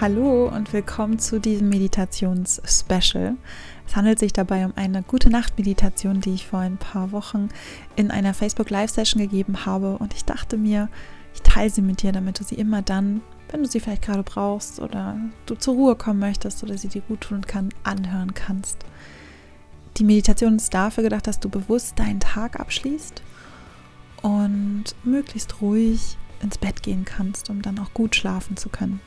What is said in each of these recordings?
Hallo und willkommen zu diesem Meditations-Special. Es handelt sich dabei um eine gute Nacht-Meditation, die ich vor ein paar Wochen in einer Facebook Live-Session gegeben habe. Und ich dachte mir, ich teile sie mit dir, damit du sie immer dann, wenn du sie vielleicht gerade brauchst oder du zur Ruhe kommen möchtest oder sie dir gut tun kann, anhören kannst. Die Meditation ist dafür gedacht, dass du bewusst deinen Tag abschließt und möglichst ruhig ins Bett gehen kannst, um dann auch gut schlafen zu können.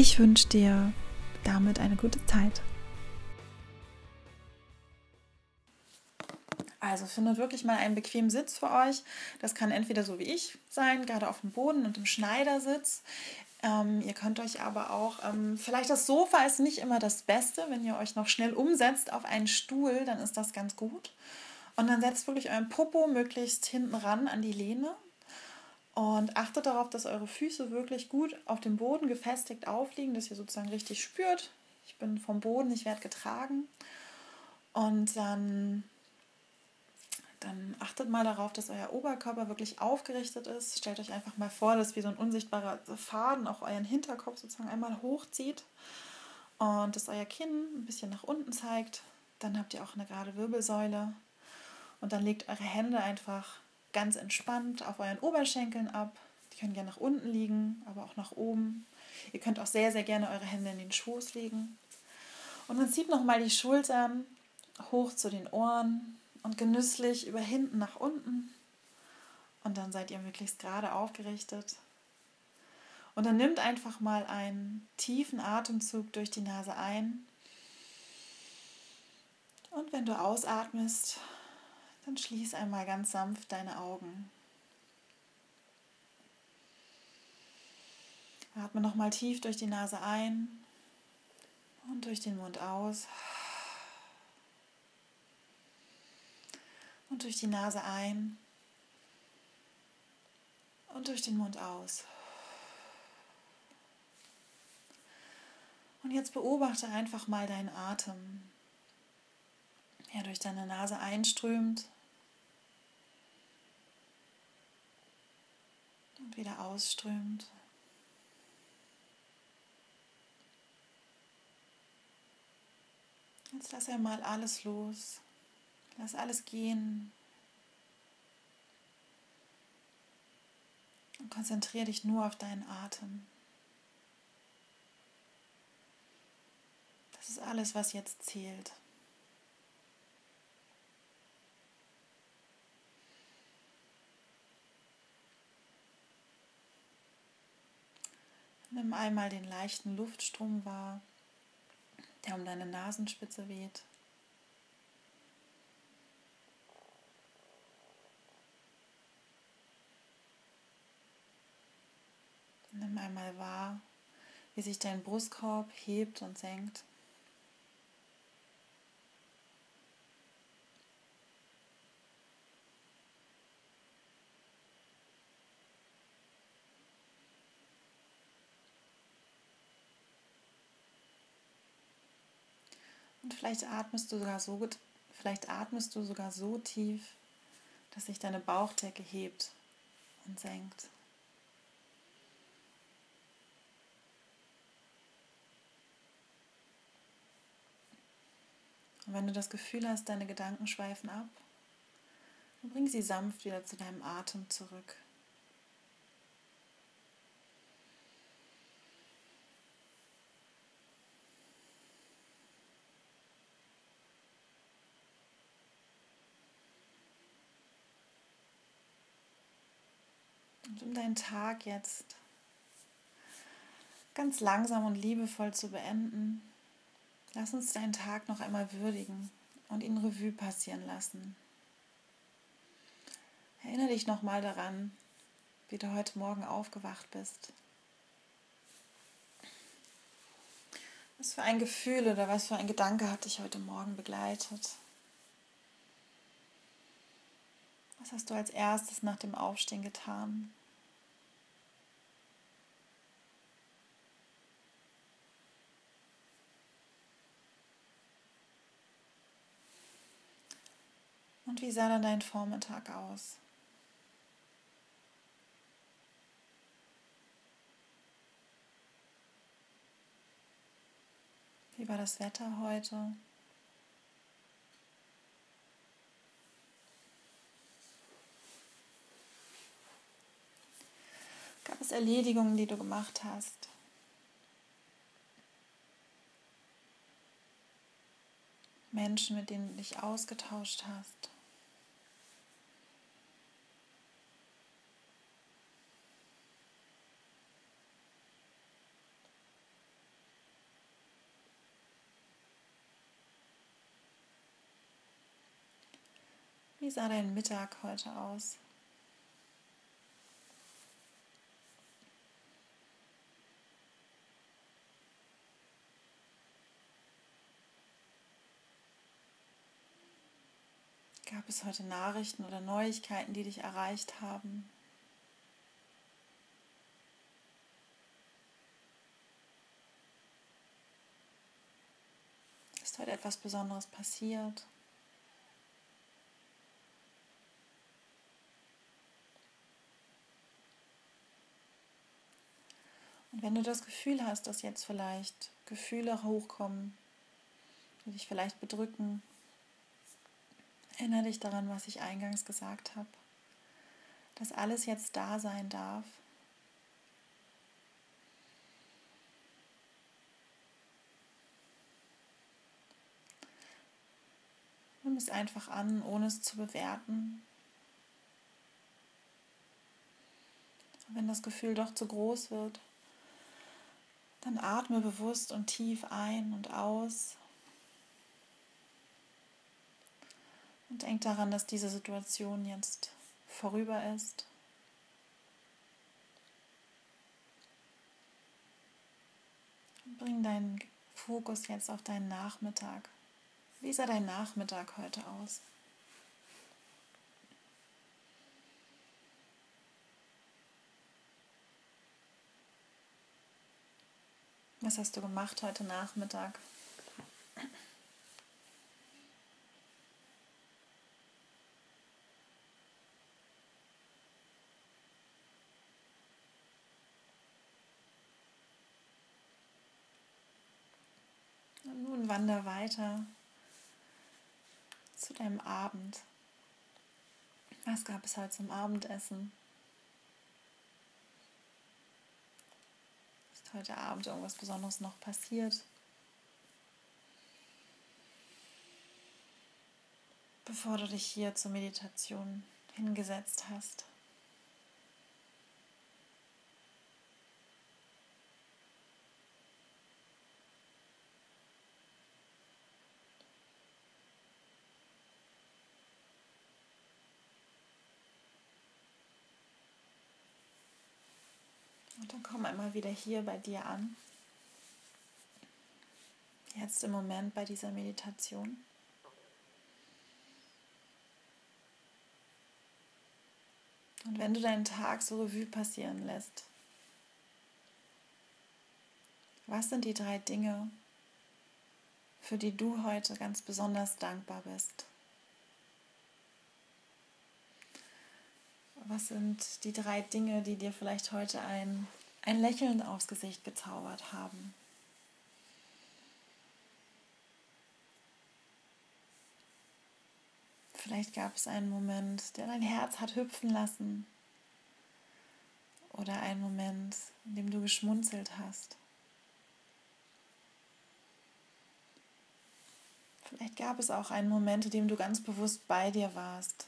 Ich wünsche dir damit eine gute Zeit. Also findet wirklich mal einen bequemen Sitz für euch. Das kann entweder so wie ich sein, gerade auf dem Boden und im Schneidersitz. Ähm, ihr könnt euch aber auch, ähm, vielleicht das Sofa ist nicht immer das Beste. Wenn ihr euch noch schnell umsetzt auf einen Stuhl, dann ist das ganz gut. Und dann setzt wirklich euren Popo möglichst hinten ran an die Lehne und achtet darauf, dass eure Füße wirklich gut auf dem Boden gefestigt aufliegen, dass ihr sozusagen richtig spürt. Ich bin vom Boden, ich werde getragen. Und dann, dann achtet mal darauf, dass euer Oberkörper wirklich aufgerichtet ist. Stellt euch einfach mal vor, dass wie so ein unsichtbarer Faden auch euren Hinterkopf sozusagen einmal hochzieht und dass euer Kinn ein bisschen nach unten zeigt. Dann habt ihr auch eine gerade Wirbelsäule. Und dann legt eure Hände einfach ganz entspannt auf euren Oberschenkeln ab. Die können gerne nach unten liegen, aber auch nach oben. Ihr könnt auch sehr, sehr gerne eure Hände in den Schoß legen. Und dann zieht nochmal die Schultern hoch zu den Ohren und genüsslich über hinten nach unten. Und dann seid ihr möglichst gerade aufgerichtet. Und dann nimmt einfach mal einen tiefen Atemzug durch die Nase ein. Und wenn du ausatmest, dann schließ einmal ganz sanft deine Augen. Atme nochmal tief durch die Nase ein und durch den Mund aus. Und durch die Nase ein und durch den Mund aus. Und jetzt beobachte einfach mal deinen Atem, der durch deine Nase einströmt und wieder ausströmt. Jetzt lass einmal alles los. Lass alles gehen. Und konzentriere dich nur auf deinen Atem. Das ist alles, was jetzt zählt. Nimm einmal den leichten Luftstrom wahr, der um deine Nasenspitze weht. Nimm einmal wahr, wie sich dein Brustkorb hebt und senkt. Vielleicht atmest du sogar so vielleicht atmest du sogar so tief, dass sich deine Bauchdecke hebt und senkt. Und wenn du das Gefühl hast, deine Gedanken schweifen ab, dann bring sie sanft wieder zu deinem Atem zurück. Und um deinen Tag jetzt ganz langsam und liebevoll zu beenden, lass uns deinen Tag noch einmal würdigen und ihn Revue passieren lassen. Erinnere dich nochmal daran, wie du heute Morgen aufgewacht bist. Was für ein Gefühl oder was für ein Gedanke hat dich heute Morgen begleitet? Was hast du als erstes nach dem Aufstehen getan? Wie sah dann dein Vormittag aus? Wie war das Wetter heute? Gab es Erledigungen, die du gemacht hast? Menschen, mit denen du dich ausgetauscht hast? Wie sah dein Mittag heute aus? Gab es heute Nachrichten oder Neuigkeiten, die dich erreicht haben? Ist heute etwas Besonderes passiert? Wenn du das Gefühl hast, dass jetzt vielleicht Gefühle hochkommen, die dich vielleicht bedrücken, erinnere dich daran, was ich eingangs gesagt habe, dass alles jetzt da sein darf. Nimm es einfach an, ohne es zu bewerten. wenn das Gefühl doch zu groß wird, dann atme bewusst und tief ein und aus. Und denk daran, dass diese Situation jetzt vorüber ist. bring deinen Fokus jetzt auf deinen Nachmittag. Wie sah dein Nachmittag heute aus? Was hast du gemacht heute Nachmittag? Und nun wander weiter zu deinem Abend. Was gab es heute zum Abendessen? Heute Abend irgendwas Besonderes noch passiert. Bevor du dich hier zur Meditation hingesetzt hast. Komm einmal wieder hier bei dir an. Jetzt im Moment bei dieser Meditation. Und wenn du deinen Tag so Revue passieren lässt, was sind die drei Dinge, für die du heute ganz besonders dankbar bist? Was sind die drei Dinge, die dir vielleicht heute ein ein Lächeln aufs Gesicht gezaubert haben. Vielleicht gab es einen Moment, der dein Herz hat hüpfen lassen. Oder einen Moment, in dem du geschmunzelt hast. Vielleicht gab es auch einen Moment, in dem du ganz bewusst bei dir warst.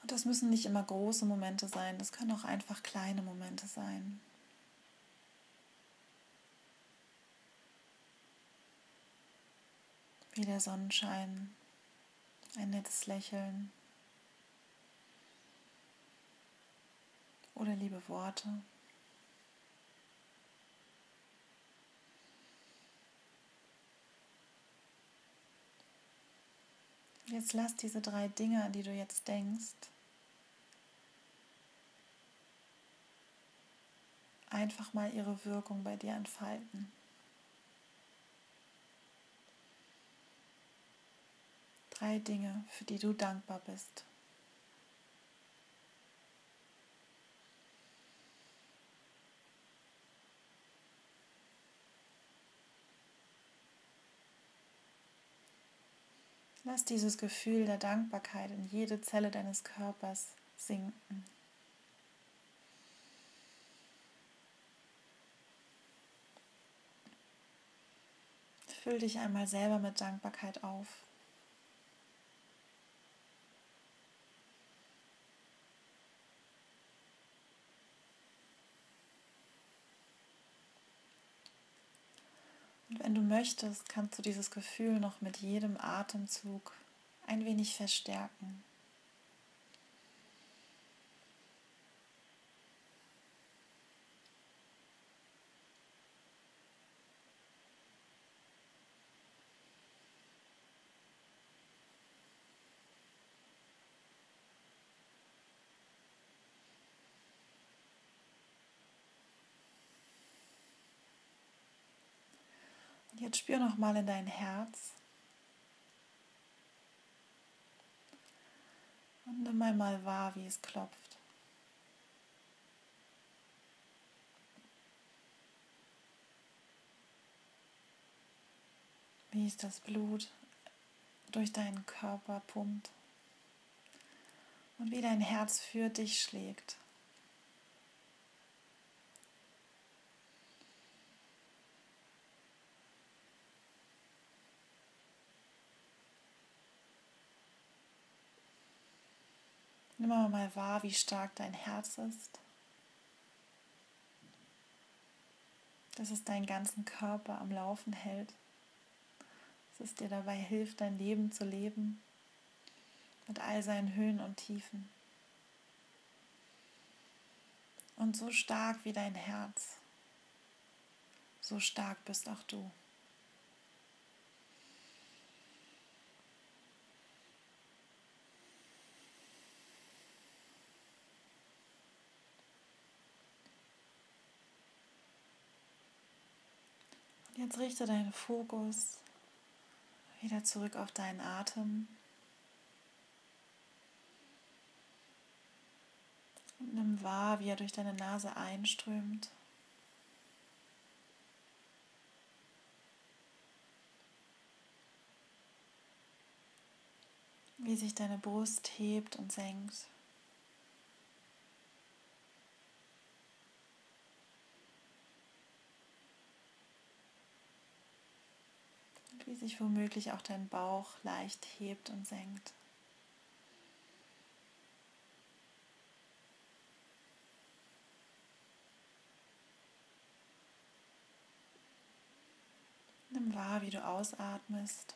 Und das müssen nicht immer große Momente sein, das können auch einfach kleine Momente sein. Wie der Sonnenschein, ein nettes Lächeln oder liebe Worte. Jetzt lass diese drei Dinge, die du jetzt denkst, einfach mal ihre Wirkung bei dir entfalten. Drei Dinge, für die du dankbar bist. Lass dieses Gefühl der Dankbarkeit in jede Zelle deines Körpers sinken. Füll dich einmal selber mit Dankbarkeit auf. Und wenn du möchtest, kannst du dieses Gefühl noch mit jedem Atemzug ein wenig verstärken. Jetzt spür noch mal in dein Herz. Und nimm einmal wahr, wie es klopft. Wie es das Blut durch deinen Körper pumpt. Und wie dein Herz für dich schlägt. Nimm mal wahr, wie stark dein Herz ist. Dass es deinen ganzen Körper am Laufen hält. Dass es dir dabei hilft, dein Leben zu leben. Mit all seinen Höhen und Tiefen. Und so stark wie dein Herz, so stark bist auch du. Jetzt richte deinen Fokus wieder zurück auf deinen Atem. Und nimm wahr, wie er durch deine Nase einströmt. Wie sich deine Brust hebt und senkt. Wie sich womöglich auch dein Bauch leicht hebt und senkt. Nimm wahr, wie du ausatmest.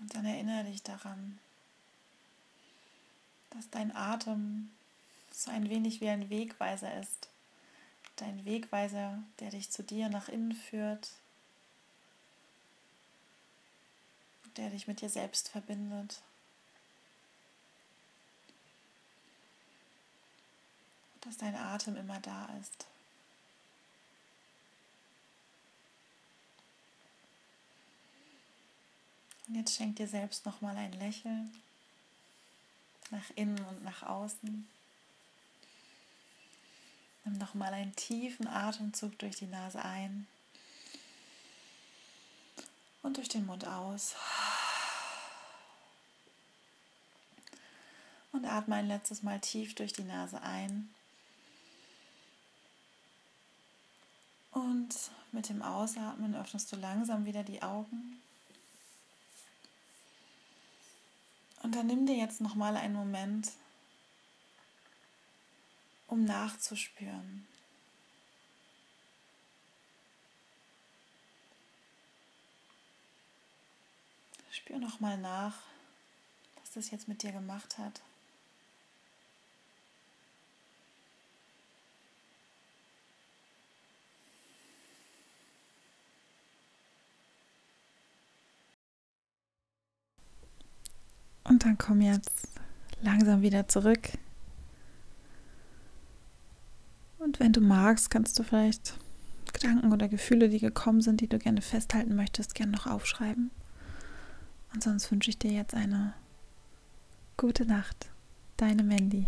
Und dann erinnere dich daran, dass dein Atem so ein wenig wie ein Wegweiser ist. Dein Wegweiser, der dich zu dir nach innen führt, der dich mit dir selbst verbindet. Dass dein Atem immer da ist. Und jetzt schenk dir selbst nochmal ein Lächeln nach innen und nach außen. Nimm nochmal einen tiefen Atemzug durch die Nase ein und durch den Mund aus. Und atme ein letztes Mal tief durch die Nase ein. Und mit dem Ausatmen öffnest du langsam wieder die Augen. Und dann nimm dir jetzt noch mal einen Moment, um nachzuspüren. Spür noch mal nach, was das jetzt mit dir gemacht hat. Und dann komm jetzt langsam wieder zurück und wenn du magst, kannst du vielleicht Gedanken oder Gefühle, die gekommen sind, die du gerne festhalten möchtest, gerne noch aufschreiben. Und sonst wünsche ich dir jetzt eine gute Nacht. Deine Mandy.